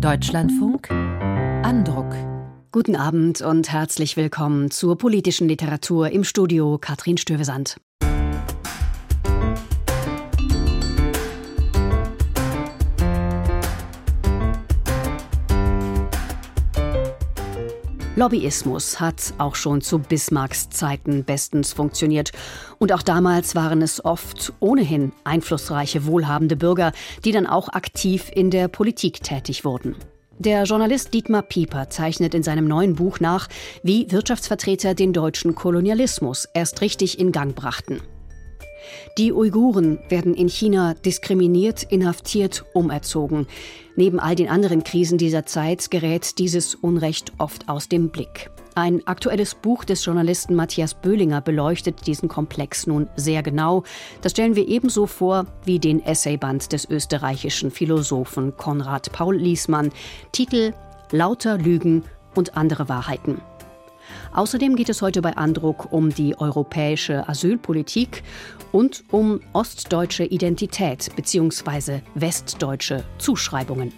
Deutschlandfunk Andruck. Guten Abend und herzlich willkommen zur politischen Literatur im Studio Katrin Stövesand. Lobbyismus hat auch schon zu Bismarcks Zeiten bestens funktioniert. Und auch damals waren es oft ohnehin einflussreiche, wohlhabende Bürger, die dann auch aktiv in der Politik tätig wurden. Der Journalist Dietmar Pieper zeichnet in seinem neuen Buch nach, wie Wirtschaftsvertreter den deutschen Kolonialismus erst richtig in Gang brachten. Die Uiguren werden in China diskriminiert, inhaftiert, umerzogen. Neben all den anderen Krisen dieser Zeit gerät dieses Unrecht oft aus dem Blick. Ein aktuelles Buch des Journalisten Matthias Böhlinger beleuchtet diesen Komplex nun sehr genau. Das stellen wir ebenso vor wie den Essayband des österreichischen Philosophen Konrad Paul Liesmann. Titel Lauter Lügen und andere Wahrheiten. Außerdem geht es heute bei Andruck um die europäische Asylpolitik und um ostdeutsche Identität bzw. westdeutsche Zuschreibungen.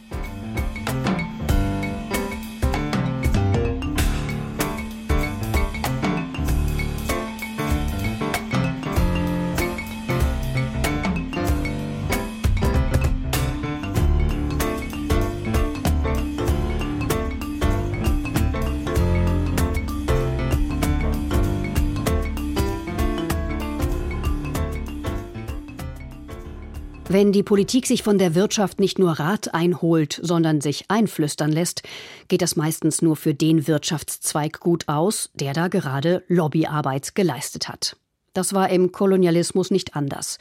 Wenn die Politik sich von der Wirtschaft nicht nur Rat einholt, sondern sich einflüstern lässt, geht das meistens nur für den Wirtschaftszweig gut aus, der da gerade Lobbyarbeit geleistet hat. Das war im Kolonialismus nicht anders.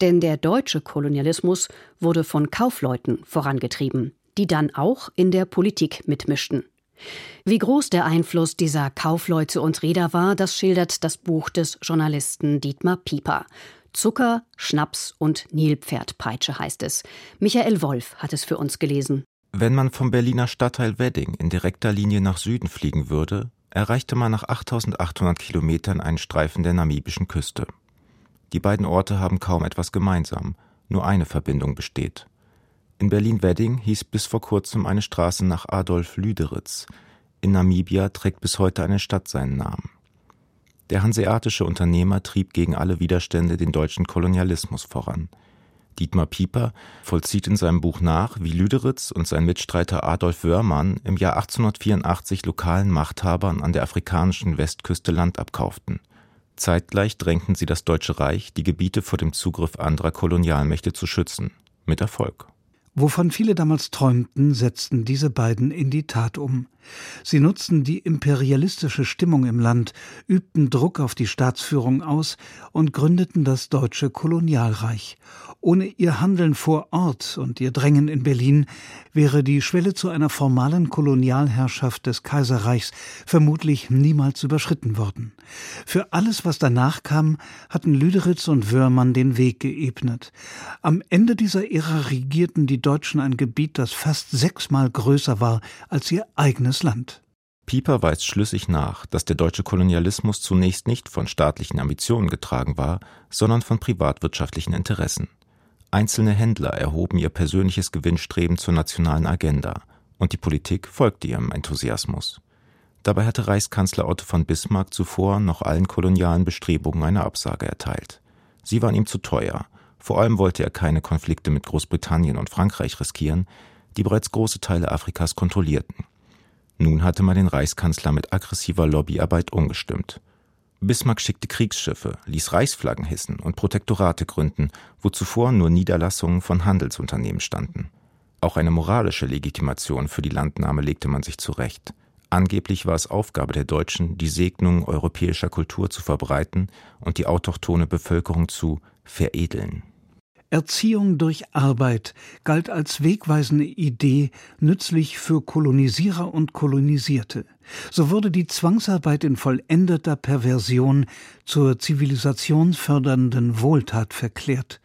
Denn der deutsche Kolonialismus wurde von Kaufleuten vorangetrieben, die dann auch in der Politik mitmischten. Wie groß der Einfluss dieser Kaufleute und Räder war, das schildert das Buch des Journalisten Dietmar Pieper. Zucker, Schnaps und Nilpferdpeitsche heißt es. Michael Wolf hat es für uns gelesen. Wenn man vom Berliner Stadtteil Wedding in direkter Linie nach Süden fliegen würde, erreichte man nach 8800 Kilometern einen Streifen der namibischen Küste. Die beiden Orte haben kaum etwas gemeinsam, nur eine Verbindung besteht. In Berlin-Wedding hieß bis vor kurzem eine Straße nach Adolf Lüderitz. In Namibia trägt bis heute eine Stadt seinen Namen. Der hanseatische Unternehmer trieb gegen alle Widerstände den deutschen Kolonialismus voran. Dietmar Pieper vollzieht in seinem Buch nach, wie Lüderitz und sein Mitstreiter Adolf Wörmann im Jahr 1884 lokalen Machthabern an der afrikanischen Westküste Land abkauften. Zeitgleich drängten sie das Deutsche Reich, die Gebiete vor dem Zugriff anderer Kolonialmächte zu schützen. Mit Erfolg. Wovon viele damals träumten, setzten diese beiden in die Tat um. Sie nutzten die imperialistische Stimmung im Land, übten Druck auf die Staatsführung aus und gründeten das deutsche Kolonialreich. Ohne ihr Handeln vor Ort und ihr Drängen in Berlin wäre die Schwelle zu einer formalen Kolonialherrschaft des Kaiserreichs vermutlich niemals überschritten worden. Für alles, was danach kam, hatten Lüderitz und Wörmann den Weg geebnet. Am Ende dieser Ära regierten die Deutschen ein Gebiet, das fast sechsmal größer war als ihr eigenes Land. Pieper weist schlüssig nach, dass der deutsche Kolonialismus zunächst nicht von staatlichen Ambitionen getragen war, sondern von privatwirtschaftlichen Interessen. Einzelne Händler erhoben ihr persönliches Gewinnstreben zur nationalen Agenda, und die Politik folgte ihrem Enthusiasmus. Dabei hatte Reichskanzler Otto von Bismarck zuvor noch allen kolonialen Bestrebungen eine Absage erteilt. Sie waren ihm zu teuer, vor allem wollte er keine Konflikte mit Großbritannien und Frankreich riskieren, die bereits große Teile Afrikas kontrollierten. Nun hatte man den Reichskanzler mit aggressiver Lobbyarbeit umgestimmt. Bismarck schickte Kriegsschiffe, ließ Reichsflaggen hissen und Protektorate gründen, wo zuvor nur Niederlassungen von Handelsunternehmen standen. Auch eine moralische Legitimation für die Landnahme legte man sich zurecht. Angeblich war es Aufgabe der Deutschen, die Segnungen europäischer Kultur zu verbreiten und die autochthone Bevölkerung zu veredeln. Erziehung durch Arbeit galt als wegweisende Idee, nützlich für Kolonisierer und Kolonisierte. So wurde die Zwangsarbeit in vollendeter Perversion zur zivilisationsfördernden Wohltat verklärt.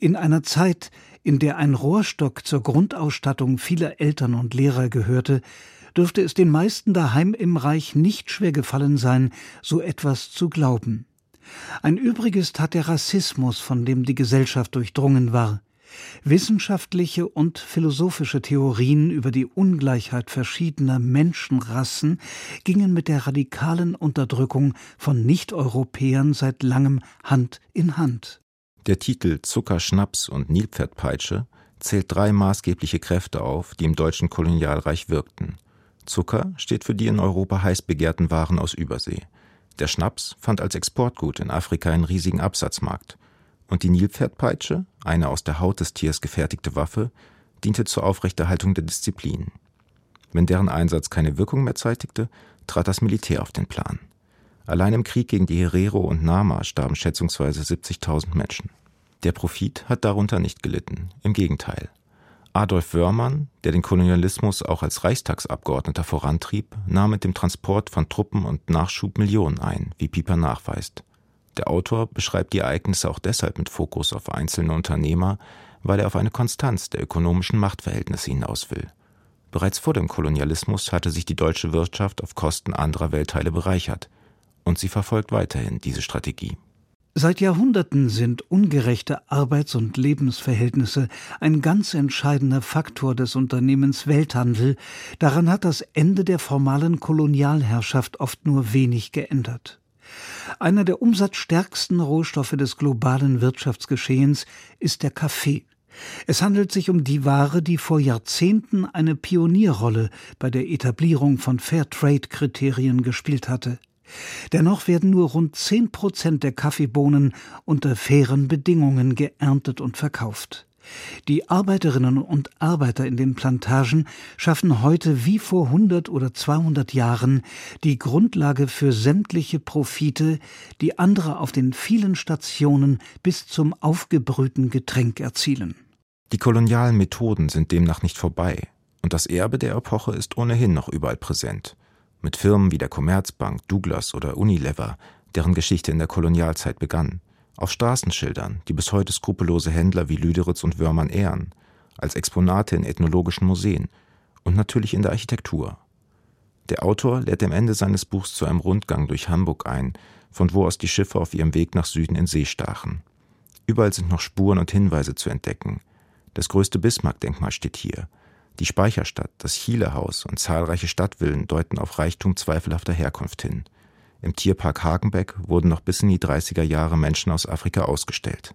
In einer Zeit, in der ein Rohrstock zur Grundausstattung vieler Eltern und Lehrer gehörte, dürfte es den meisten daheim im Reich nicht schwer gefallen sein, so etwas zu glauben. Ein Übriges tat der Rassismus, von dem die Gesellschaft durchdrungen war. Wissenschaftliche und philosophische Theorien über die Ungleichheit verschiedener Menschenrassen gingen mit der radikalen Unterdrückung von Nicht-Europäern seit langem Hand in Hand. Der Titel Zucker, Schnaps und Nilpferdpeitsche zählt drei maßgebliche Kräfte auf, die im deutschen Kolonialreich wirkten. Zucker steht für die in Europa heiß begehrten Waren aus Übersee. Der Schnaps fand als Exportgut in Afrika einen riesigen Absatzmarkt. Und die Nilpferdpeitsche, eine aus der Haut des Tiers gefertigte Waffe, diente zur Aufrechterhaltung der Disziplin. Wenn deren Einsatz keine Wirkung mehr zeitigte, trat das Militär auf den Plan. Allein im Krieg gegen die Herero und Nama starben schätzungsweise 70.000 Menschen. Der Profit hat darunter nicht gelitten, im Gegenteil. Adolf Wörmann, der den Kolonialismus auch als Reichstagsabgeordneter vorantrieb, nahm mit dem Transport von Truppen und Nachschub Millionen ein, wie Pieper nachweist. Der Autor beschreibt die Ereignisse auch deshalb mit Fokus auf einzelne Unternehmer, weil er auf eine Konstanz der ökonomischen Machtverhältnisse hinaus will. Bereits vor dem Kolonialismus hatte sich die deutsche Wirtschaft auf Kosten anderer Weltteile bereichert, und sie verfolgt weiterhin diese Strategie. Seit Jahrhunderten sind ungerechte Arbeits- und Lebensverhältnisse ein ganz entscheidender Faktor des Unternehmens Welthandel. Daran hat das Ende der formalen Kolonialherrschaft oft nur wenig geändert. Einer der umsatzstärksten Rohstoffe des globalen Wirtschaftsgeschehens ist der Kaffee. Es handelt sich um die Ware, die vor Jahrzehnten eine Pionierrolle bei der Etablierung von Fairtrade-Kriterien gespielt hatte. Dennoch werden nur rund zehn Prozent der Kaffeebohnen unter fairen Bedingungen geerntet und verkauft. Die Arbeiterinnen und Arbeiter in den Plantagen schaffen heute wie vor 100 oder 200 Jahren die Grundlage für sämtliche Profite, die andere auf den vielen Stationen bis zum aufgebrühten Getränk erzielen. Die kolonialen Methoden sind demnach nicht vorbei, und das Erbe der Epoche ist ohnehin noch überall präsent. Mit Firmen wie der Commerzbank, Douglas oder Unilever, deren Geschichte in der Kolonialzeit begann auf Straßenschildern, die bis heute skrupellose Händler wie Lüderitz und Wörmann ehren, als Exponate in ethnologischen Museen und natürlich in der Architektur. Der Autor lädt am Ende seines Buchs zu einem Rundgang durch Hamburg ein, von wo aus die Schiffe auf ihrem Weg nach Süden in See stachen. Überall sind noch Spuren und Hinweise zu entdecken. Das größte Bismarck-Denkmal steht hier. Die Speicherstadt, das Chilehaus und zahlreiche Stadtvillen deuten auf Reichtum zweifelhafter Herkunft hin. Im Tierpark Hagenbeck wurden noch bis in die 30er Jahre Menschen aus Afrika ausgestellt.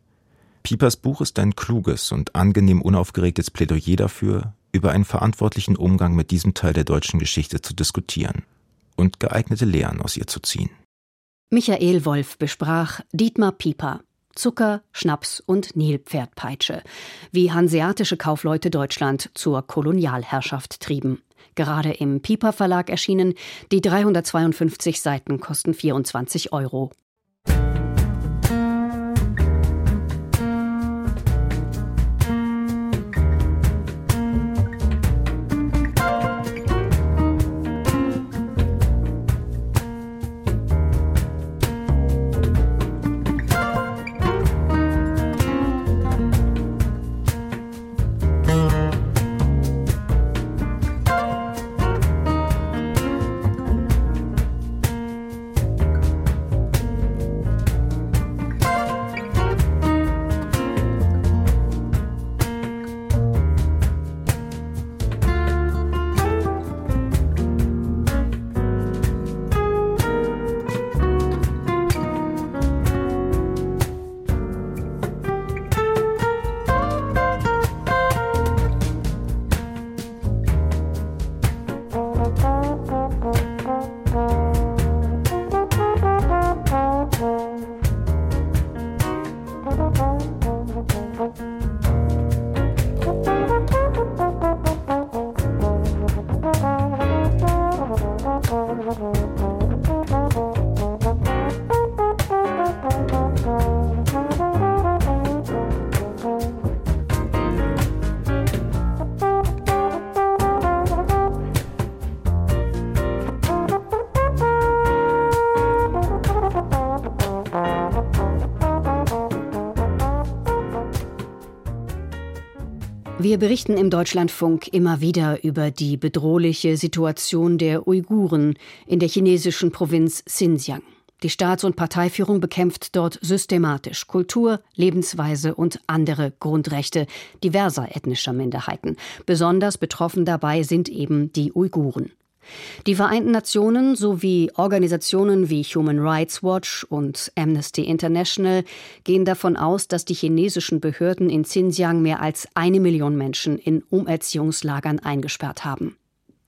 Piepers Buch ist ein kluges und angenehm unaufgeregtes Plädoyer dafür, über einen verantwortlichen Umgang mit diesem Teil der deutschen Geschichte zu diskutieren und geeignete Lehren aus ihr zu ziehen. Michael Wolf besprach Dietmar Pieper, Zucker, Schnaps und Nilpferdpeitsche, wie hanseatische Kaufleute Deutschland zur Kolonialherrschaft trieben gerade im Piper Verlag erschienen. Die 352 Seiten kosten 24 Euro. Wir berichten im Deutschlandfunk immer wieder über die bedrohliche Situation der Uiguren in der chinesischen Provinz Xinjiang. Die Staats- und Parteiführung bekämpft dort systematisch Kultur, Lebensweise und andere Grundrechte diverser ethnischer Minderheiten. Besonders betroffen dabei sind eben die Uiguren. Die Vereinten Nationen sowie Organisationen wie Human Rights Watch und Amnesty International gehen davon aus, dass die chinesischen Behörden in Xinjiang mehr als eine Million Menschen in Umerziehungslagern eingesperrt haben.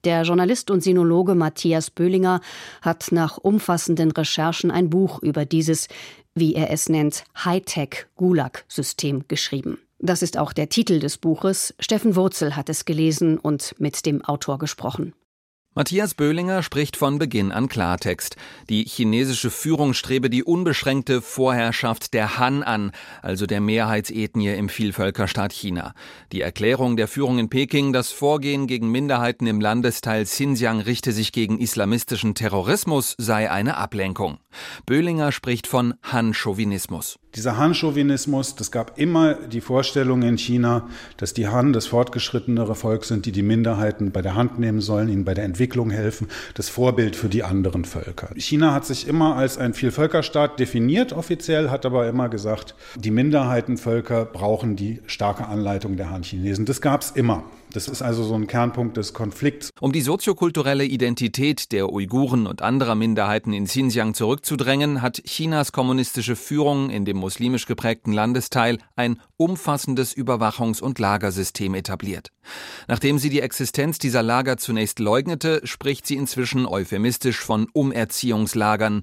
Der Journalist und Sinologe Matthias Böhlinger hat nach umfassenden Recherchen ein Buch über dieses, wie er es nennt, Hightech-Gulag-System geschrieben. Das ist auch der Titel des Buches. Steffen Wurzel hat es gelesen und mit dem Autor gesprochen. Matthias Böhlinger spricht von Beginn an Klartext. Die chinesische Führung strebe die unbeschränkte Vorherrschaft der Han an, also der Mehrheitsethnie im Vielvölkerstaat China. Die Erklärung der Führung in Peking, das Vorgehen gegen Minderheiten im Landesteil Xinjiang richte sich gegen islamistischen Terrorismus, sei eine Ablenkung. Böhlinger spricht von Han-Chauvinismus. Dieser Han-Chauvinismus, das gab immer die Vorstellung in China, dass die Han das fortgeschrittenere Volk sind, die die Minderheiten bei der Hand nehmen sollen, ihnen bei der Entwicklung helfen, das Vorbild für die anderen Völker. China hat sich immer als ein Vielvölkerstaat definiert offiziell, hat aber immer gesagt, die Minderheitenvölker brauchen die starke Anleitung der Han-Chinesen. Das gab es immer. Das ist also so ein Kernpunkt des Konflikts. Um die soziokulturelle Identität der Uiguren und anderer Minderheiten in Xinjiang zurückzudrängen, hat Chinas kommunistische Führung in dem muslimisch geprägten Landesteil ein umfassendes Überwachungs- und Lagersystem etabliert. Nachdem sie die Existenz dieser Lager zunächst leugnete, spricht sie inzwischen euphemistisch von Umerziehungslagern.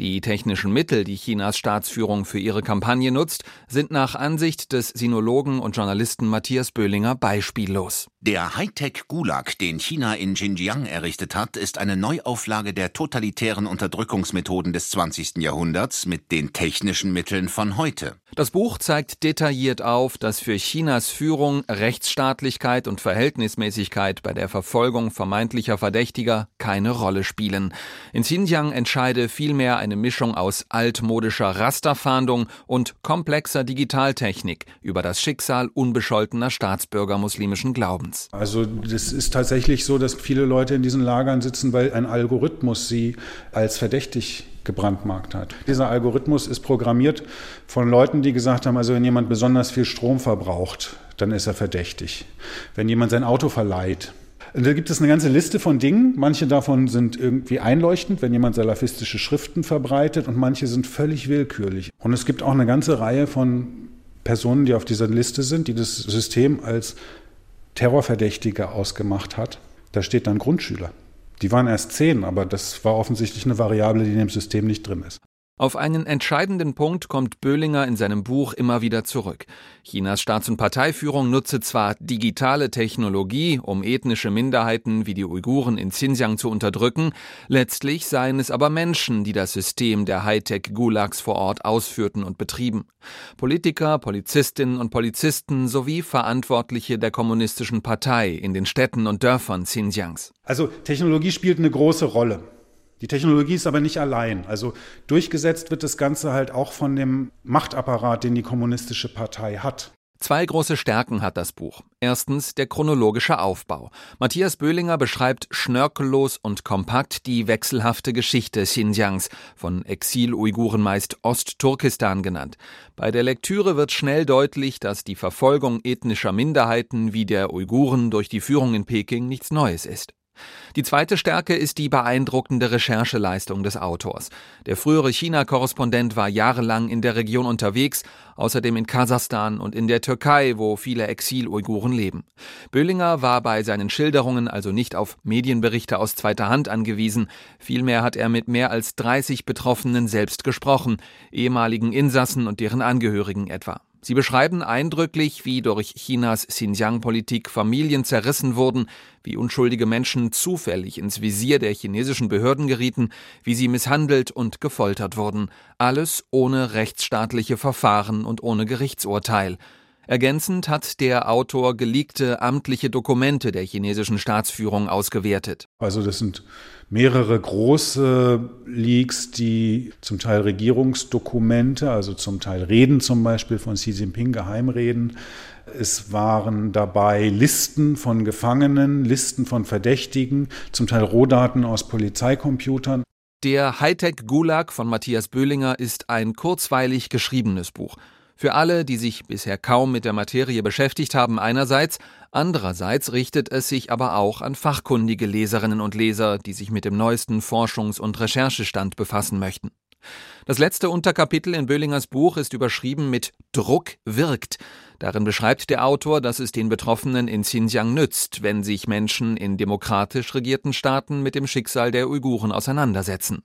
Die technischen Mittel, die Chinas Staatsführung für ihre Kampagne nutzt, sind nach Ansicht des Sinologen und Journalisten Matthias Böhlinger beispiellos. Der Hightech-Gulag, den China in Xinjiang errichtet hat, ist eine Neuauflage der totalitären Unterdrückungsmethoden des 20. Jahrhunderts mit den technischen Mitteln von heute. Das Buch zeigt detailliert auf, dass für Chinas Führung Rechtsstaatlichkeit und Verhältnismäßigkeit bei der Verfolgung vermeintlicher Verdächtiger keine Rolle spielen. In Xinjiang entscheide vielmehr eine Mischung aus altmodischer Rasterfahndung und komplexer Digitaltechnik über das Schicksal unbescholtener Staatsbürger muslimischen Glaubens. Also das ist tatsächlich so, dass viele Leute in diesen Lagern sitzen, weil ein Algorithmus sie als verdächtig gebrandmarkt hat. Dieser Algorithmus ist programmiert von Leuten, die gesagt haben, also wenn jemand besonders viel Strom verbraucht, dann ist er verdächtig. Wenn jemand sein Auto verleiht, da gibt es eine ganze Liste von Dingen. Manche davon sind irgendwie einleuchtend, wenn jemand salafistische Schriften verbreitet und manche sind völlig willkürlich. Und es gibt auch eine ganze Reihe von Personen, die auf dieser Liste sind, die das System als Terrorverdächtige ausgemacht hat, da steht dann Grundschüler. Die waren erst zehn, aber das war offensichtlich eine Variable, die in dem System nicht drin ist. Auf einen entscheidenden Punkt kommt Böhlinger in seinem Buch immer wieder zurück. Chinas Staats- und Parteiführung nutze zwar digitale Technologie, um ethnische Minderheiten wie die Uiguren in Xinjiang zu unterdrücken, letztlich seien es aber Menschen, die das System der Hightech-Gulags vor Ort ausführten und betrieben. Politiker, Polizistinnen und Polizisten sowie Verantwortliche der kommunistischen Partei in den Städten und Dörfern Xinjiangs. Also Technologie spielt eine große Rolle. Die Technologie ist aber nicht allein. Also durchgesetzt wird das Ganze halt auch von dem Machtapparat, den die kommunistische Partei hat. Zwei große Stärken hat das Buch. Erstens der chronologische Aufbau. Matthias Böhlinger beschreibt schnörkellos und kompakt die wechselhafte Geschichte Xinjiangs, von Exil-Uiguren meist Ostturkestan genannt. Bei der Lektüre wird schnell deutlich, dass die Verfolgung ethnischer Minderheiten wie der Uiguren durch die Führung in Peking nichts Neues ist. Die zweite Stärke ist die beeindruckende Rechercheleistung des Autors. Der frühere China-Korrespondent war jahrelang in der Region unterwegs, außerdem in Kasachstan und in der Türkei, wo viele Exil-Uiguren leben. Böhlinger war bei seinen Schilderungen also nicht auf Medienberichte aus zweiter Hand angewiesen, vielmehr hat er mit mehr als 30 Betroffenen selbst gesprochen, ehemaligen Insassen und deren Angehörigen etwa. Sie beschreiben eindrücklich, wie durch Chinas Xinjiang-Politik Familien zerrissen wurden, wie unschuldige Menschen zufällig ins Visier der chinesischen Behörden gerieten, wie sie misshandelt und gefoltert wurden, alles ohne rechtsstaatliche Verfahren und ohne Gerichtsurteil. Ergänzend hat der Autor geleakte amtliche Dokumente der chinesischen Staatsführung ausgewertet. Also das sind mehrere große Leaks, die zum Teil Regierungsdokumente, also zum Teil Reden zum Beispiel von Xi Jinping, Geheimreden. Es waren dabei Listen von Gefangenen, Listen von Verdächtigen, zum Teil Rohdaten aus Polizeicomputern. Der Hightech-Gulag von Matthias Böhlinger ist ein kurzweilig geschriebenes Buch. Für alle, die sich bisher kaum mit der Materie beschäftigt haben, einerseits, andererseits richtet es sich aber auch an fachkundige Leserinnen und Leser, die sich mit dem neuesten Forschungs- und Recherchestand befassen möchten. Das letzte Unterkapitel in Böhlingers Buch ist überschrieben mit Druck wirkt. Darin beschreibt der Autor, dass es den Betroffenen in Xinjiang nützt, wenn sich Menschen in demokratisch regierten Staaten mit dem Schicksal der Uiguren auseinandersetzen.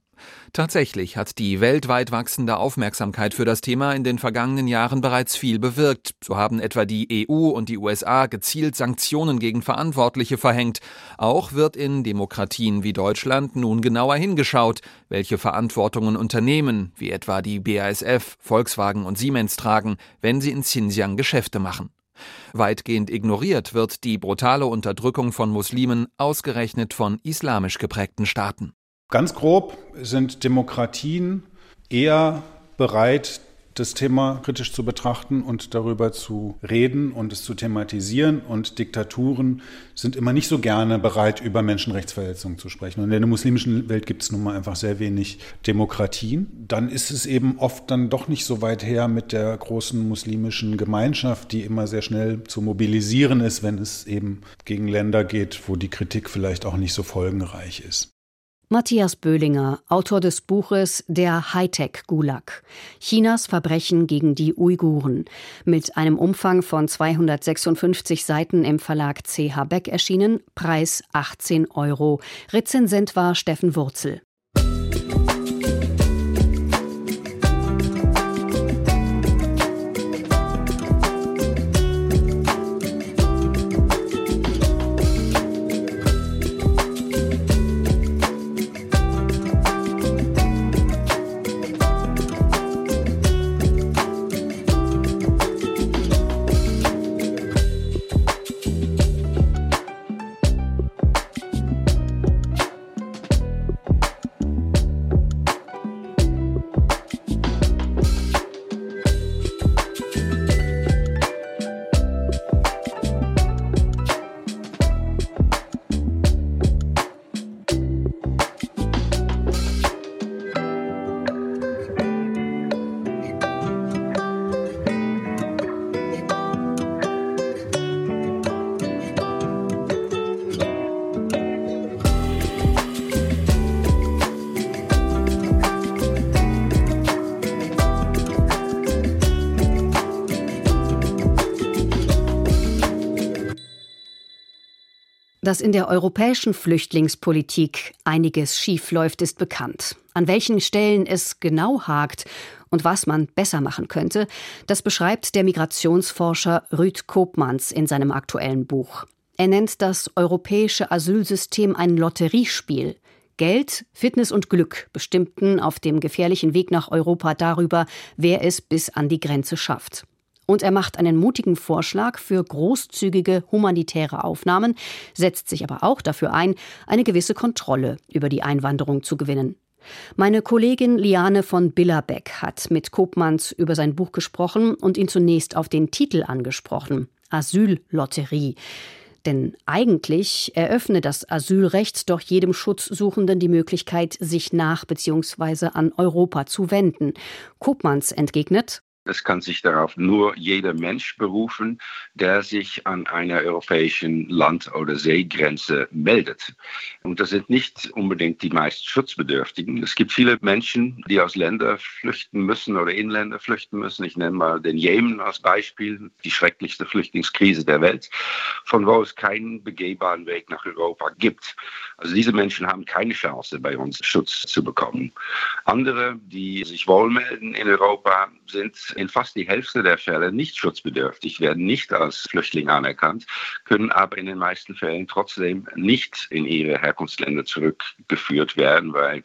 Tatsächlich hat die weltweit wachsende Aufmerksamkeit für das Thema in den vergangenen Jahren bereits viel bewirkt. So haben etwa die EU und die USA gezielt Sanktionen gegen Verantwortliche verhängt. Auch wird in Demokratien wie Deutschland nun genauer hingeschaut, welche Verantwortungen Unternehmen wie etwa die BASF, Volkswagen und Siemens tragen, wenn sie in Xinjiang Geschäfte machen. Weitgehend ignoriert wird die brutale Unterdrückung von Muslimen ausgerechnet von islamisch geprägten Staaten. Ganz grob sind Demokratien eher bereit, das Thema kritisch zu betrachten und darüber zu reden und es zu thematisieren. Und Diktaturen sind immer nicht so gerne bereit, über Menschenrechtsverletzungen zu sprechen. Und in der muslimischen Welt gibt es nun mal einfach sehr wenig Demokratien. Dann ist es eben oft dann doch nicht so weit her mit der großen muslimischen Gemeinschaft, die immer sehr schnell zu mobilisieren ist, wenn es eben gegen Länder geht, wo die Kritik vielleicht auch nicht so folgenreich ist. Matthias Böhlinger, Autor des Buches Der Hightech-Gulag. Chinas Verbrechen gegen die Uiguren. Mit einem Umfang von 256 Seiten im Verlag CH Beck erschienen. Preis 18 Euro. Rezensent war Steffen Wurzel. Dass in der europäischen Flüchtlingspolitik einiges schiefläuft, ist bekannt. An welchen Stellen es genau hakt und was man besser machen könnte, das beschreibt der Migrationsforscher Rüd Kopmanns in seinem aktuellen Buch. Er nennt das europäische Asylsystem ein Lotteriespiel. Geld, Fitness und Glück bestimmten auf dem gefährlichen Weg nach Europa darüber, wer es bis an die Grenze schafft. Und er macht einen mutigen Vorschlag für großzügige humanitäre Aufnahmen, setzt sich aber auch dafür ein, eine gewisse Kontrolle über die Einwanderung zu gewinnen. Meine Kollegin Liane von Billerbeck hat mit Kopmanns über sein Buch gesprochen und ihn zunächst auf den Titel angesprochen Asyllotterie. Denn eigentlich eröffne das Asylrecht doch jedem Schutzsuchenden die Möglichkeit, sich nach bzw. an Europa zu wenden. Kopmanns entgegnet, es kann sich darauf nur jeder Mensch berufen, der sich an einer europäischen Land- oder Seegrenze meldet. Und das sind nicht unbedingt die meist Schutzbedürftigen. Es gibt viele Menschen, die aus Ländern flüchten müssen oder in Länder flüchten müssen. Ich nenne mal den Jemen als Beispiel, die schrecklichste Flüchtlingskrise der Welt, von wo es keinen begehbaren Weg nach Europa gibt. Also diese Menschen haben keine Chance, bei uns Schutz zu bekommen. Andere, die sich wohlmelden in Europa, sind in fast die Hälfte der Fälle nicht schutzbedürftig, werden nicht als Flüchtling anerkannt, können aber in den meisten Fällen trotzdem nicht in ihre Herkunftsländer zurückgeführt werden, weil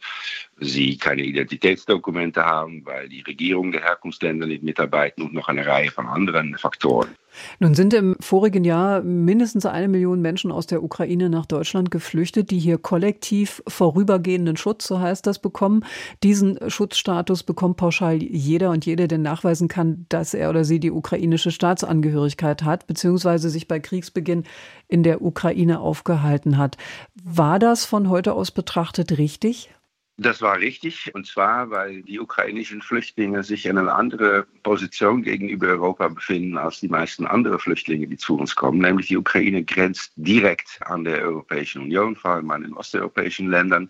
sie keine Identitätsdokumente haben, weil die Regierung der Herkunftsländer nicht mitarbeiten und noch eine Reihe von anderen Faktoren. Nun sind im vorigen Jahr mindestens eine Million Menschen aus der Ukraine nach Deutschland geflüchtet, die hier kollektiv vorübergehenden Schutz, so heißt das, bekommen. Diesen Schutzstatus bekommt pauschal jeder und jede, der nachweisen kann, dass er oder sie die ukrainische Staatsangehörigkeit hat, beziehungsweise sich bei Kriegsbeginn in der Ukraine aufgehalten hat. War das von heute aus betrachtet richtig? Das war richtig, und zwar, weil die ukrainischen Flüchtlinge sich in einer anderen Position gegenüber Europa befinden als die meisten anderen Flüchtlinge, die zu uns kommen. Nämlich die Ukraine grenzt direkt an der Europäischen Union, vor allem an den osteuropäischen Ländern.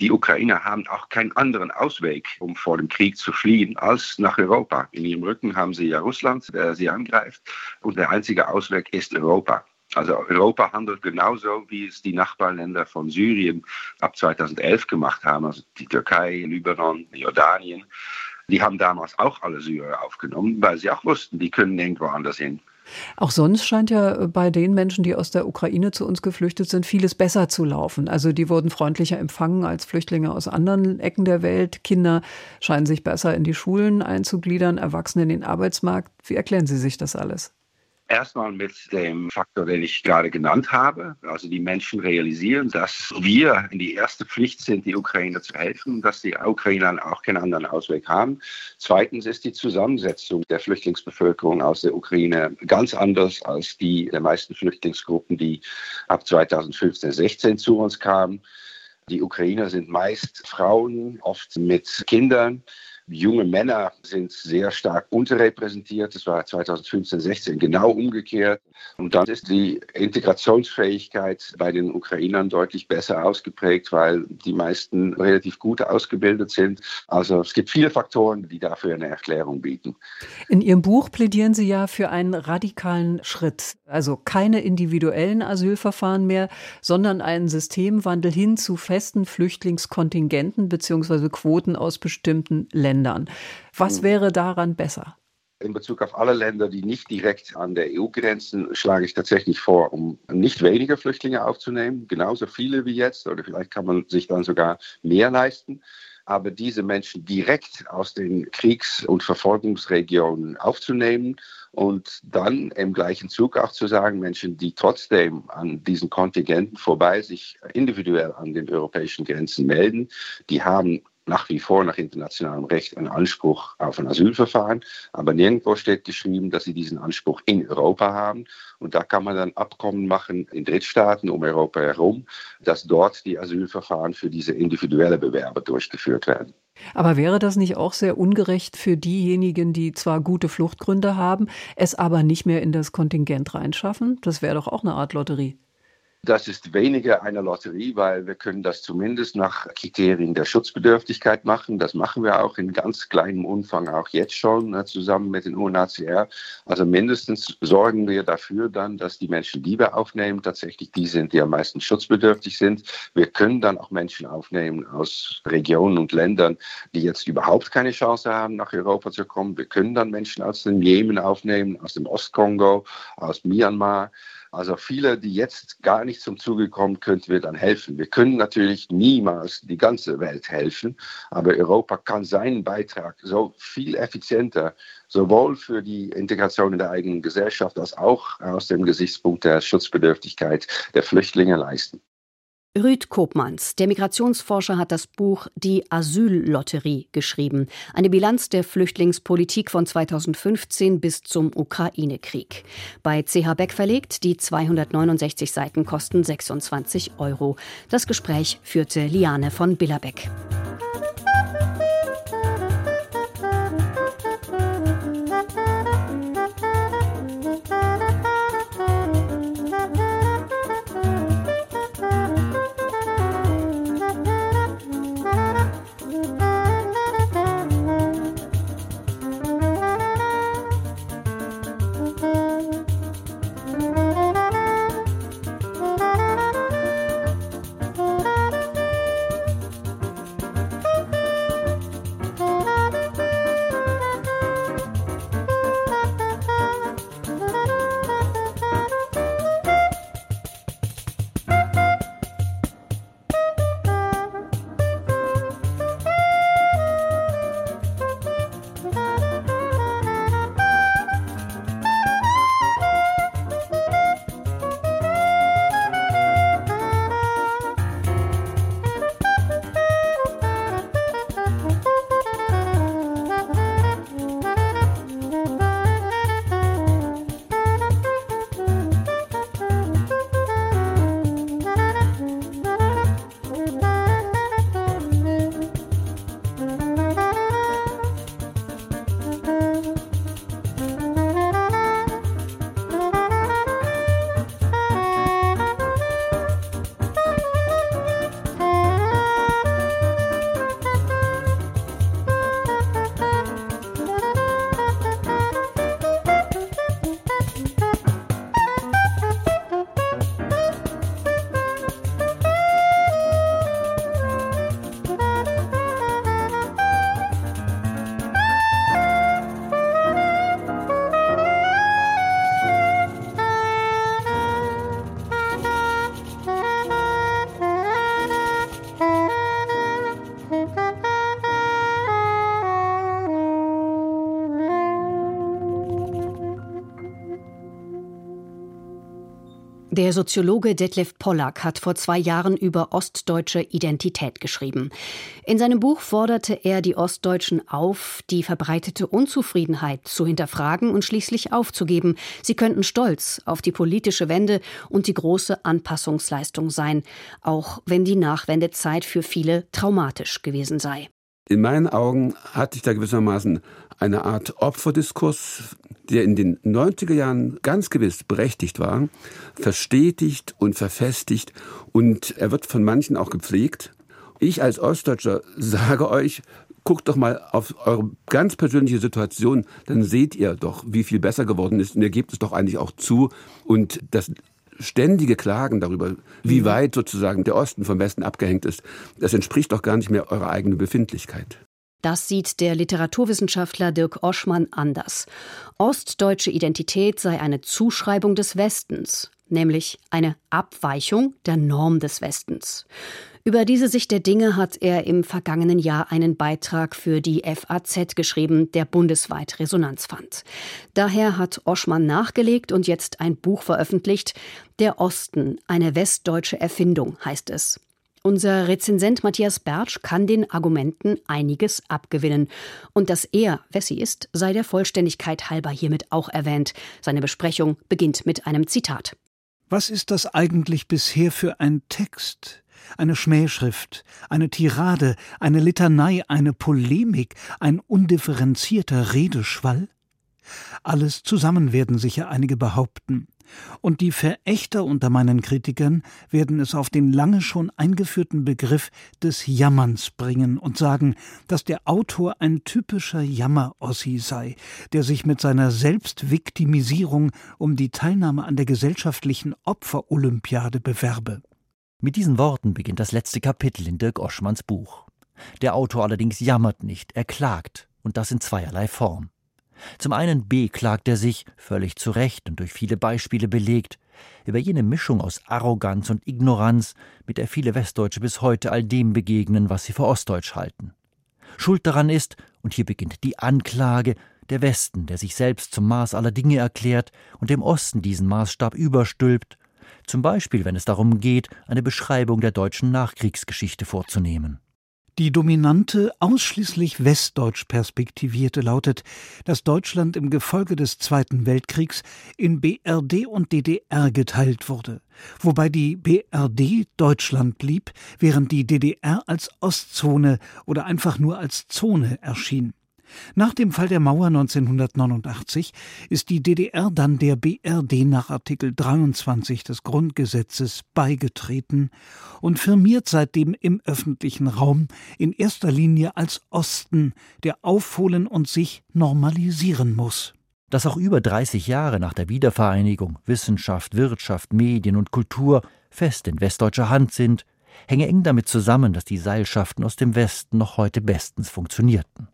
Die Ukrainer haben auch keinen anderen Ausweg, um vor dem Krieg zu fliehen, als nach Europa. In ihrem Rücken haben sie ja Russland, der sie angreift. Und der einzige Ausweg ist Europa. Also Europa handelt genauso, wie es die Nachbarländer von Syrien ab 2011 gemacht haben, also die Türkei, Libanon, Jordanien. Die haben damals auch alle Syrer aufgenommen, weil sie auch wussten, die können irgendwo anders hin. Auch sonst scheint ja bei den Menschen, die aus der Ukraine zu uns geflüchtet sind, vieles besser zu laufen. Also die wurden freundlicher empfangen als Flüchtlinge aus anderen Ecken der Welt. Kinder scheinen sich besser in die Schulen einzugliedern, Erwachsene in den Arbeitsmarkt. Wie erklären Sie sich das alles? Erstmal mit dem Faktor, den ich gerade genannt habe. Also die Menschen realisieren, dass wir in die erste Pflicht sind, die Ukrainer zu helfen, dass die Ukrainer auch keinen anderen Ausweg haben. Zweitens ist die Zusammensetzung der Flüchtlingsbevölkerung aus der Ukraine ganz anders als die der meisten Flüchtlingsgruppen, die ab 2015, 16 zu uns kamen. Die Ukrainer sind meist Frauen, oft mit Kindern. Junge Männer sind sehr stark unterrepräsentiert. Das war 2015, 16 genau umgekehrt. Und dann ist die Integrationsfähigkeit bei den Ukrainern deutlich besser ausgeprägt, weil die meisten relativ gut ausgebildet sind. Also es gibt viele Faktoren, die dafür eine Erklärung bieten. In Ihrem Buch plädieren Sie ja für einen radikalen Schritt. Also keine individuellen Asylverfahren mehr, sondern einen Systemwandel hin zu festen Flüchtlingskontingenten bzw. Quoten aus bestimmten Ländern. Ländern. Was hm. wäre daran besser? in Bezug auf alle Länder, die nicht direkt an der EU grenzen, schlage ich tatsächlich vor, um nicht weniger Flüchtlinge aufzunehmen, genauso viele wie jetzt, oder vielleicht kann man sich dann sogar mehr leisten. Aber diese Menschen direkt aus den Kriegs- und Verfolgungsregionen aufzunehmen und dann im gleichen Zug auch zu sagen, Menschen, die trotzdem an diesen Kontingenten vorbei sich individuell an den europäischen Grenzen melden, die haben nach wie vor nach internationalem Recht einen Anspruch auf ein Asylverfahren, aber nirgendwo steht geschrieben, dass sie diesen Anspruch in Europa haben. Und da kann man dann Abkommen machen in Drittstaaten um Europa herum, dass dort die Asylverfahren für diese individuelle Bewerber durchgeführt werden. Aber wäre das nicht auch sehr ungerecht für diejenigen, die zwar gute Fluchtgründe haben, es aber nicht mehr in das Kontingent reinschaffen? Das wäre doch auch eine Art Lotterie. Das ist weniger eine Lotterie, weil wir können das zumindest nach Kriterien der Schutzbedürftigkeit machen. Das machen wir auch in ganz kleinem Umfang auch jetzt schon ne, zusammen mit den UNHCR. Also mindestens sorgen wir dafür dann, dass die Menschen, die wir aufnehmen, tatsächlich die sind, die am meisten schutzbedürftig sind. Wir können dann auch Menschen aufnehmen aus Regionen und Ländern, die jetzt überhaupt keine Chance haben, nach Europa zu kommen. Wir können dann Menschen aus dem Jemen aufnehmen, aus dem Ostkongo, aus Myanmar. Also viele, die jetzt gar nicht zum Zuge kommen, könnten wir dann helfen. Wir können natürlich niemals die ganze Welt helfen, aber Europa kann seinen Beitrag so viel effizienter sowohl für die Integration in der eigenen Gesellschaft als auch aus dem Gesichtspunkt der Schutzbedürftigkeit der Flüchtlinge leisten. Rüd Kopmanns, der Migrationsforscher, hat das Buch Die Asyllotterie geschrieben. Eine Bilanz der Flüchtlingspolitik von 2015 bis zum Ukraine-Krieg. Bei CH Beck verlegt, die 269 Seiten kosten 26 Euro. Das Gespräch führte Liane von Billerbeck. Der Soziologe Detlef Pollack hat vor zwei Jahren über ostdeutsche Identität geschrieben. In seinem Buch forderte er die Ostdeutschen auf, die verbreitete Unzufriedenheit zu hinterfragen und schließlich aufzugeben. Sie könnten stolz auf die politische Wende und die große Anpassungsleistung sein, auch wenn die Nachwendezeit für viele traumatisch gewesen sei. In meinen Augen hat sich da gewissermaßen eine Art Opferdiskurs, der in den 90er Jahren ganz gewiss berechtigt war, verstetigt und verfestigt und er wird von manchen auch gepflegt. Ich als Ostdeutscher sage euch, guckt doch mal auf eure ganz persönliche Situation, dann seht ihr doch, wie viel besser geworden ist und ihr gebt es doch eigentlich auch zu und das ständige Klagen darüber, wie mhm. weit sozusagen der Osten vom Westen abgehängt ist, das entspricht doch gar nicht mehr eurer eigenen Befindlichkeit. Das sieht der Literaturwissenschaftler Dirk Oschmann anders. Ostdeutsche Identität sei eine Zuschreibung des Westens, nämlich eine Abweichung der Norm des Westens. Über diese Sicht der Dinge hat er im vergangenen Jahr einen Beitrag für die FAZ geschrieben, der bundesweit Resonanz fand. Daher hat Oschmann nachgelegt und jetzt ein Buch veröffentlicht. Der Osten, eine westdeutsche Erfindung, heißt es. Unser Rezensent Matthias Bertsch kann den Argumenten einiges abgewinnen. Und dass er Wessi ist, sei der Vollständigkeit halber hiermit auch erwähnt. Seine Besprechung beginnt mit einem Zitat. Was ist das eigentlich bisher für ein Text? Eine Schmähschrift, eine Tirade, eine Litanei, eine Polemik, ein undifferenzierter Redeschwall? Alles zusammen werden sicher einige behaupten. Und die Verächter unter meinen Kritikern werden es auf den lange schon eingeführten Begriff des Jammerns bringen und sagen, dass der Autor ein typischer Jammerossi sei, der sich mit seiner Selbstviktimisierung um die Teilnahme an der gesellschaftlichen Opferolympiade bewerbe. Mit diesen Worten beginnt das letzte Kapitel in Dirk Oschmanns Buch. Der Autor allerdings jammert nicht, er klagt, und das in zweierlei Form. Zum einen beklagt er sich, völlig zu Recht und durch viele Beispiele belegt, über jene Mischung aus Arroganz und Ignoranz, mit der viele Westdeutsche bis heute all dem begegnen, was sie für Ostdeutsch halten. Schuld daran ist, und hier beginnt die Anklage, der Westen, der sich selbst zum Maß aller Dinge erklärt und dem Osten diesen Maßstab überstülpt zum Beispiel wenn es darum geht, eine Beschreibung der deutschen Nachkriegsgeschichte vorzunehmen. Die dominante, ausschließlich westdeutsch perspektivierte lautet, dass Deutschland im Gefolge des Zweiten Weltkriegs in BRD und DDR geteilt wurde, wobei die BRD Deutschland blieb, während die DDR als Ostzone oder einfach nur als Zone erschien. Nach dem Fall der Mauer 1989 ist die DDR dann der BRD nach Artikel 23 des Grundgesetzes beigetreten und firmiert seitdem im öffentlichen Raum in erster Linie als Osten, der aufholen und sich normalisieren muss. Dass auch über 30 Jahre nach der Wiedervereinigung Wissenschaft, Wirtschaft, Medien und Kultur fest in westdeutscher Hand sind, hänge eng damit zusammen, dass die Seilschaften aus dem Westen noch heute bestens funktionierten.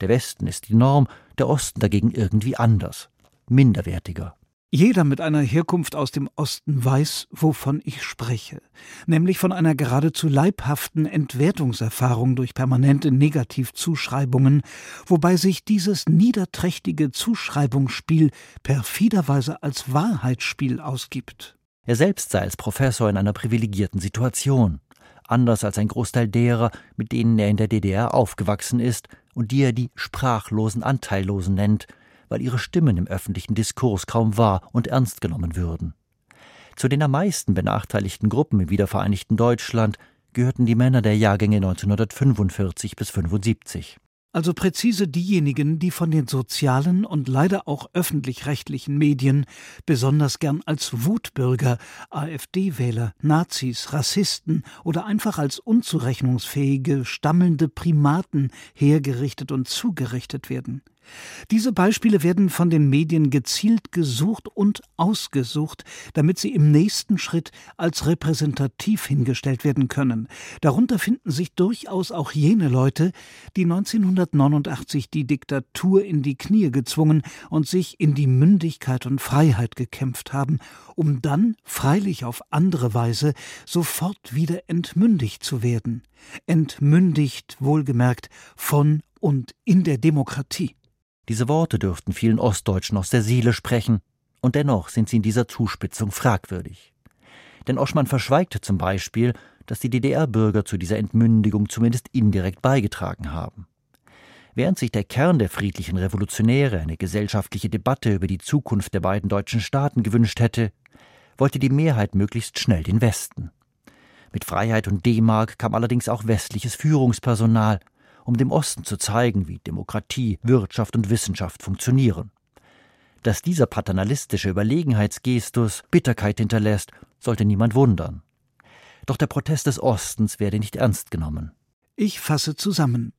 Der Westen ist die Norm, der Osten dagegen irgendwie anders, minderwertiger. Jeder mit einer Herkunft aus dem Osten weiß, wovon ich spreche, nämlich von einer geradezu leibhaften Entwertungserfahrung durch permanente Negativzuschreibungen, wobei sich dieses niederträchtige Zuschreibungsspiel perfiderweise als Wahrheitsspiel ausgibt. Er selbst sei als Professor in einer privilegierten Situation, anders als ein Großteil derer, mit denen er in der DDR aufgewachsen ist und die er die sprachlosen Anteillosen nennt, weil ihre Stimmen im öffentlichen Diskurs kaum wahr und ernst genommen würden. Zu den am meisten benachteiligten Gruppen im wiedervereinigten Deutschland gehörten die Männer der Jahrgänge 1945 bis 75 also präzise diejenigen, die von den sozialen und leider auch öffentlich-rechtlichen Medien besonders gern als Wutbürger, AfD-Wähler, Nazis, Rassisten oder einfach als unzurechnungsfähige, stammelnde Primaten hergerichtet und zugerichtet werden. Diese Beispiele werden von den Medien gezielt gesucht und ausgesucht, damit sie im nächsten Schritt als repräsentativ hingestellt werden können. Darunter finden sich durchaus auch jene Leute, die 1989 die Diktatur in die Knie gezwungen und sich in die Mündigkeit und Freiheit gekämpft haben, um dann, freilich auf andere Weise, sofort wieder entmündigt zu werden. Entmündigt, wohlgemerkt, von und in der Demokratie. Diese Worte dürften vielen Ostdeutschen aus der Seele sprechen, und dennoch sind sie in dieser Zuspitzung fragwürdig. Denn Oschmann verschweigte zum Beispiel, dass die DDR-Bürger zu dieser Entmündigung zumindest indirekt beigetragen haben. Während sich der Kern der friedlichen Revolutionäre eine gesellschaftliche Debatte über die Zukunft der beiden deutschen Staaten gewünscht hätte, wollte die Mehrheit möglichst schnell den Westen. Mit Freiheit und D-Mark kam allerdings auch westliches Führungspersonal, um dem Osten zu zeigen, wie Demokratie, Wirtschaft und Wissenschaft funktionieren. Dass dieser paternalistische Überlegenheitsgestus Bitterkeit hinterlässt, sollte niemand wundern. Doch der Protest des Ostens werde nicht ernst genommen. Ich fasse zusammen.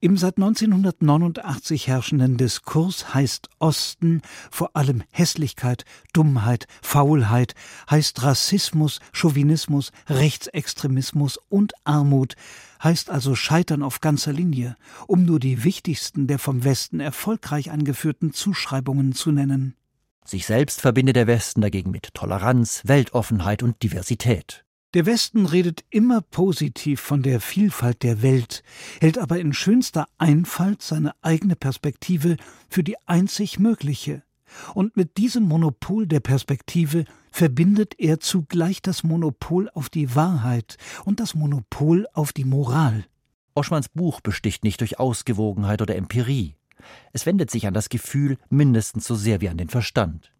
Im seit 1989 herrschenden Diskurs heißt Osten vor allem Hässlichkeit, Dummheit, Faulheit, heißt Rassismus, Chauvinismus, Rechtsextremismus und Armut, heißt also Scheitern auf ganzer Linie, um nur die wichtigsten der vom Westen erfolgreich angeführten Zuschreibungen zu nennen. Sich selbst verbindet der Westen dagegen mit Toleranz, Weltoffenheit und Diversität. Der Westen redet immer positiv von der Vielfalt der Welt, hält aber in schönster Einfalt seine eigene Perspektive für die einzig mögliche. Und mit diesem Monopol der Perspektive verbindet er zugleich das Monopol auf die Wahrheit und das Monopol auf die Moral. Oschmanns Buch besticht nicht durch Ausgewogenheit oder Empirie. Es wendet sich an das Gefühl mindestens so sehr wie an den Verstand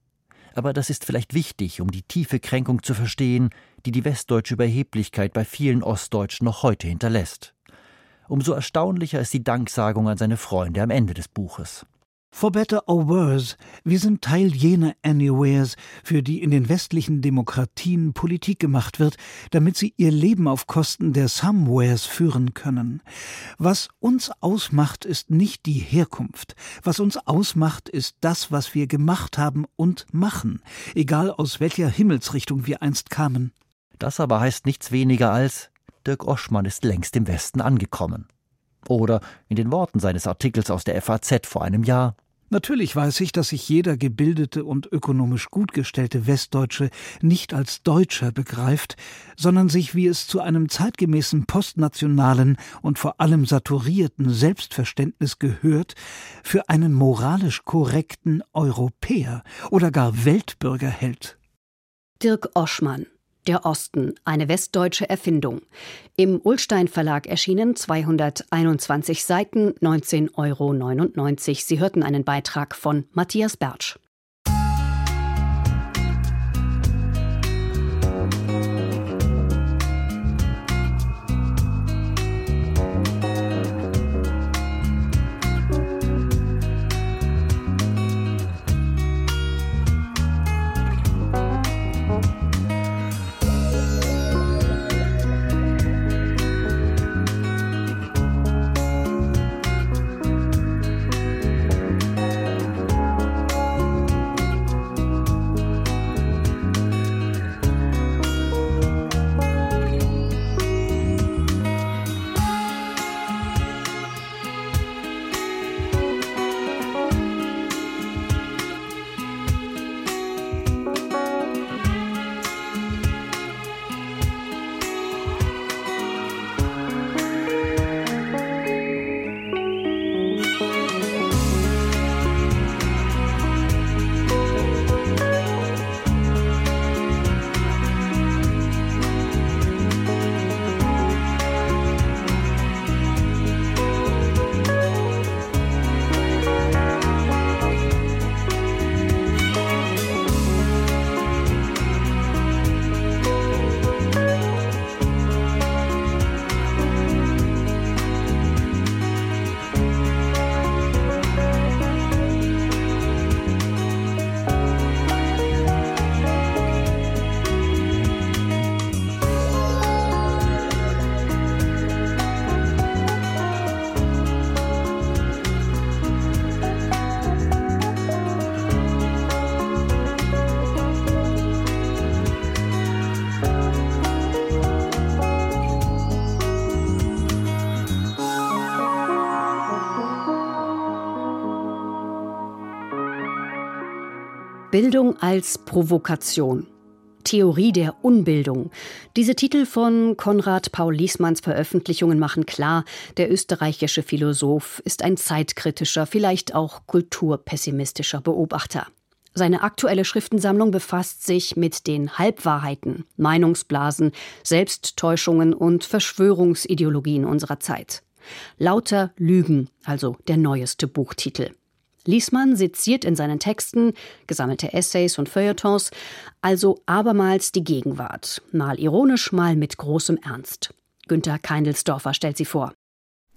aber das ist vielleicht wichtig, um die tiefe Kränkung zu verstehen, die die westdeutsche Überheblichkeit bei vielen Ostdeutschen noch heute hinterlässt. Umso erstaunlicher ist die Danksagung an seine Freunde am Ende des Buches. For better or worse, wir sind Teil jener Anywheres, für die in den westlichen Demokratien Politik gemacht wird, damit sie ihr Leben auf Kosten der Somewheres führen können. Was uns ausmacht, ist nicht die Herkunft. Was uns ausmacht, ist das, was wir gemacht haben und machen, egal aus welcher Himmelsrichtung wir einst kamen. Das aber heißt nichts weniger als Dirk Oschmann ist längst im Westen angekommen. Oder in den Worten seines Artikels aus der FAZ vor einem Jahr Natürlich weiß ich, dass sich jeder gebildete und ökonomisch gut gestellte Westdeutsche nicht als Deutscher begreift, sondern sich, wie es zu einem zeitgemäßen postnationalen und vor allem saturierten Selbstverständnis gehört, für einen moralisch korrekten Europäer oder gar Weltbürger hält. Dirk Oschmann der Osten, eine westdeutsche Erfindung. Im Ullstein Verlag erschienen 221 Seiten, 19,99 Euro. Sie hörten einen Beitrag von Matthias Bertsch. Bildung als Provokation. Theorie der Unbildung. Diese Titel von Konrad Paul Liesmanns Veröffentlichungen machen klar, der österreichische Philosoph ist ein zeitkritischer, vielleicht auch kulturpessimistischer Beobachter. Seine aktuelle Schriftensammlung befasst sich mit den Halbwahrheiten, Meinungsblasen, Selbsttäuschungen und Verschwörungsideologien unserer Zeit. Lauter Lügen, also der neueste Buchtitel. Liesmann seziert in seinen Texten, gesammelte Essays und Feuilletons, also abermals die Gegenwart, mal ironisch, mal mit großem Ernst. Günter Keindelsdorfer stellt sie vor.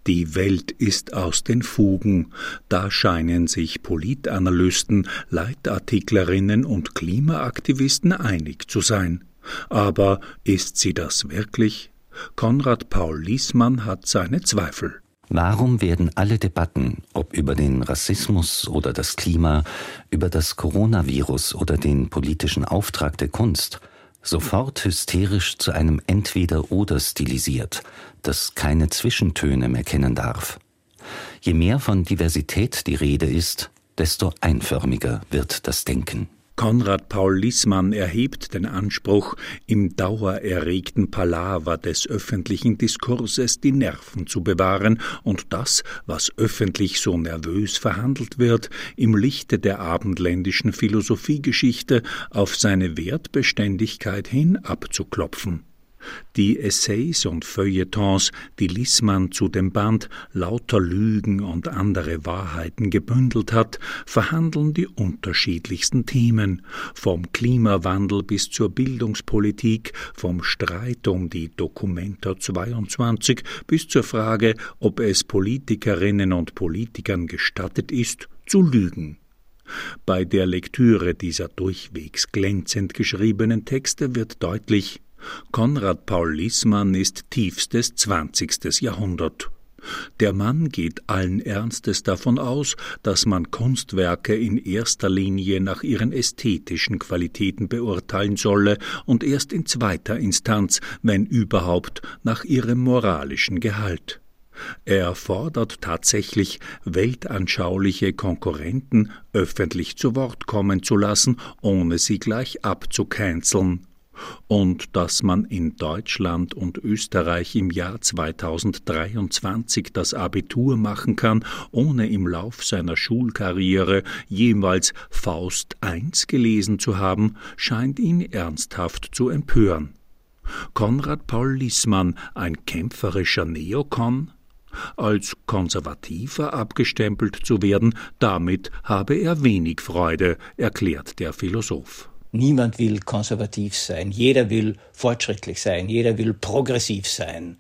Die Welt ist aus den Fugen, da scheinen sich Politanalysten, Leitartiklerinnen und Klimaaktivisten einig zu sein. Aber ist sie das wirklich? Konrad Paul Liesmann hat seine Zweifel. Warum werden alle Debatten, ob über den Rassismus oder das Klima, über das Coronavirus oder den politischen Auftrag der Kunst, sofort hysterisch zu einem Entweder-Oder stilisiert, das keine Zwischentöne mehr kennen darf? Je mehr von Diversität die Rede ist, desto einförmiger wird das Denken. Konrad Paul Liessmann erhebt den Anspruch, im dauererregten Palaver des öffentlichen Diskurses die Nerven zu bewahren und das, was öffentlich so nervös verhandelt wird, im Lichte der abendländischen Philosophiegeschichte auf seine Wertbeständigkeit hin abzuklopfen. Die Essays und Feuilletons, die Liesmann zu dem Band Lauter Lügen und andere Wahrheiten gebündelt hat, verhandeln die unterschiedlichsten Themen, vom Klimawandel bis zur Bildungspolitik, vom Streit um die Dokumenta 22 bis zur Frage, ob es Politikerinnen und Politikern gestattet ist, zu lügen. Bei der Lektüre dieser durchwegs glänzend geschriebenen Texte wird deutlich, Konrad Paul Liessmann ist tiefstes 20. Jahrhundert. Der Mann geht allen Ernstes davon aus, dass man Kunstwerke in erster Linie nach ihren ästhetischen Qualitäten beurteilen solle und erst in zweiter Instanz, wenn überhaupt, nach ihrem moralischen Gehalt. Er fordert tatsächlich, weltanschauliche Konkurrenten öffentlich zu Wort kommen zu lassen, ohne sie gleich abzucanceln und dass man in Deutschland und Österreich im Jahr 2023 das Abitur machen kann, ohne im Lauf seiner Schulkarriere jemals Faust I gelesen zu haben, scheint ihn ernsthaft zu empören. Konrad Paul Liessmann, ein kämpferischer Neokon? Als Konservativer abgestempelt zu werden, damit habe er wenig Freude, erklärt der Philosoph. Niemand will konservativ sein, jeder will fortschrittlich sein, jeder will progressiv sein.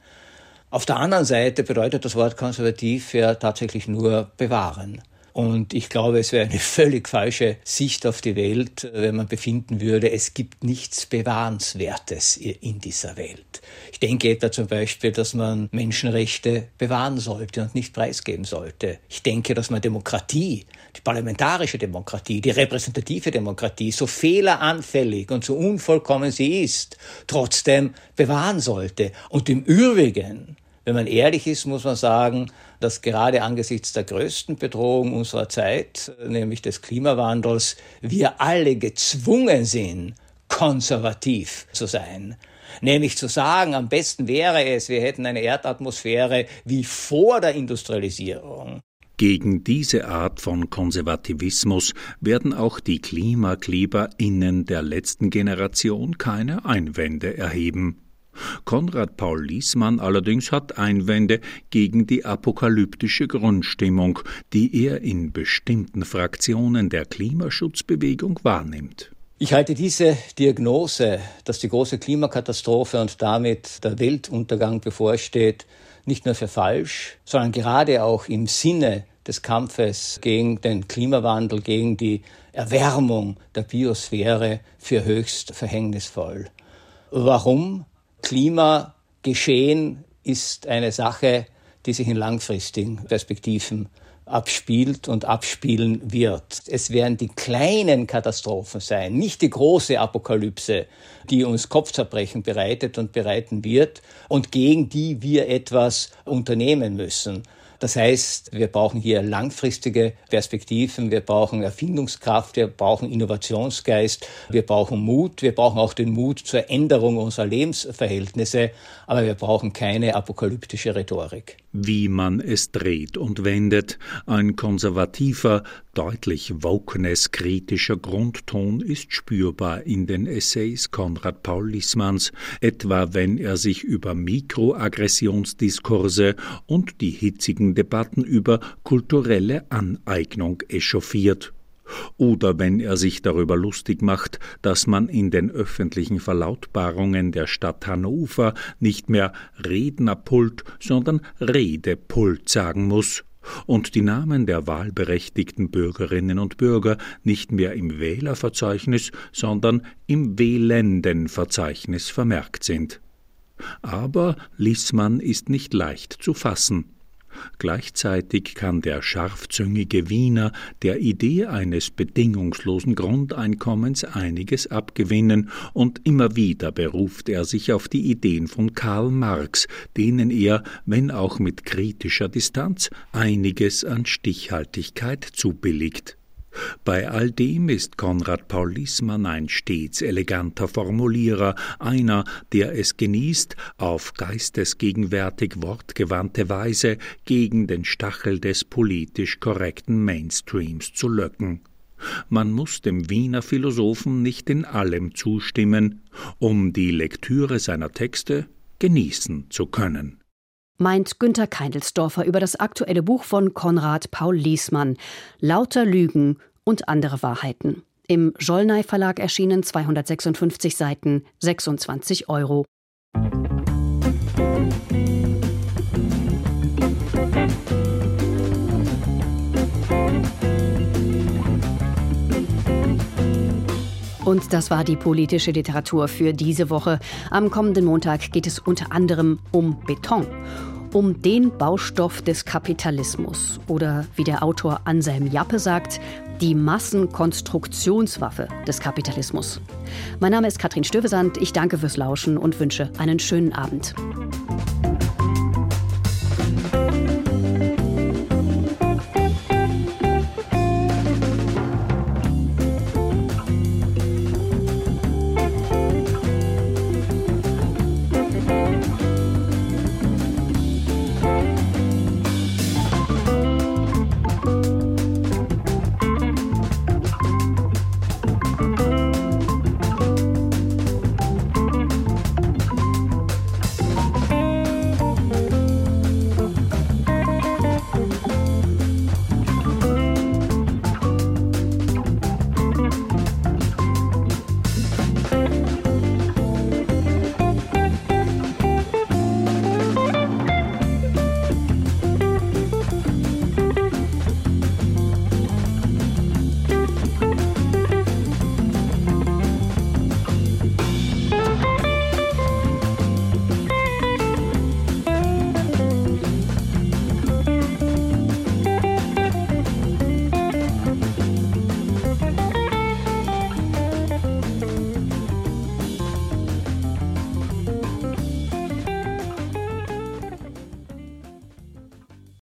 Auf der anderen Seite bedeutet das Wort konservativ ja tatsächlich nur bewahren. Und ich glaube, es wäre eine völlig falsche Sicht auf die Welt, wenn man befinden würde, es gibt nichts Bewahrenswertes in dieser Welt. Ich denke etwa zum Beispiel, dass man Menschenrechte bewahren sollte und nicht preisgeben sollte. Ich denke, dass man Demokratie, die parlamentarische Demokratie, die repräsentative Demokratie, so fehleranfällig und so unvollkommen sie ist, trotzdem bewahren sollte. Und im Übrigen, wenn man ehrlich ist, muss man sagen, dass gerade angesichts der größten Bedrohung unserer Zeit, nämlich des Klimawandels, wir alle gezwungen sind, konservativ zu sein. Nämlich zu sagen, am besten wäre es, wir hätten eine Erdatmosphäre wie vor der Industrialisierung. Gegen diese Art von Konservativismus werden auch die KlimakleberInnen der letzten Generation keine Einwände erheben. Konrad Paul Liesmann allerdings hat Einwände gegen die apokalyptische Grundstimmung, die er in bestimmten Fraktionen der Klimaschutzbewegung wahrnimmt. Ich halte diese Diagnose, dass die große Klimakatastrophe und damit der Weltuntergang bevorsteht, nicht nur für falsch, sondern gerade auch im Sinne des Kampfes gegen den Klimawandel, gegen die Erwärmung der Biosphäre für höchst verhängnisvoll. Warum? Klimageschehen ist eine Sache, die sich in langfristigen Perspektiven abspielt und abspielen wird. Es werden die kleinen Katastrophen sein, nicht die große Apokalypse, die uns Kopfzerbrechen bereitet und bereiten wird und gegen die wir etwas unternehmen müssen. Das heißt, wir brauchen hier langfristige Perspektiven, wir brauchen Erfindungskraft, wir brauchen Innovationsgeist, wir brauchen Mut, wir brauchen auch den Mut zur Änderung unserer Lebensverhältnisse, aber wir brauchen keine apokalyptische Rhetorik. Wie man es dreht und wendet, ein konservativer, deutlich wokeness-kritischer Grundton ist spürbar in den Essays Konrad Paul Lissmanns, etwa wenn er sich über Mikroaggressionsdiskurse und die hitzigen Debatten über kulturelle Aneignung echauffiert oder wenn er sich darüber lustig macht, dass man in den öffentlichen Verlautbarungen der Stadt Hannover nicht mehr Rednerpult, sondern Redepult sagen muss und die Namen der wahlberechtigten Bürgerinnen und Bürger nicht mehr im Wählerverzeichnis, sondern im Wählendenverzeichnis vermerkt sind. Aber Lissmann ist nicht leicht zu fassen. Gleichzeitig kann der scharfzüngige Wiener der Idee eines bedingungslosen Grundeinkommens einiges abgewinnen, und immer wieder beruft er sich auf die Ideen von Karl Marx, denen er, wenn auch mit kritischer Distanz, einiges an Stichhaltigkeit zubilligt. Bei all dem ist Konrad Paul Liessmann ein stets eleganter Formulierer, einer, der es genießt, auf geistesgegenwärtig wortgewandte Weise gegen den Stachel des politisch korrekten Mainstreams zu löcken. Man muss dem Wiener Philosophen nicht in allem zustimmen, um die Lektüre seiner Texte genießen zu können meint Günter Keindelsdorfer über das aktuelle Buch von Konrad Paul Liesmann Lauter Lügen und andere Wahrheiten. Im Jollnay Verlag erschienen 256 Seiten, 26 Euro. Und das war die politische Literatur für diese Woche. Am kommenden Montag geht es unter anderem um Beton um den Baustoff des Kapitalismus oder wie der Autor Anselm Jappe sagt, die Massenkonstruktionswaffe des Kapitalismus. Mein Name ist Katrin Stövesand, ich danke fürs Lauschen und wünsche einen schönen Abend.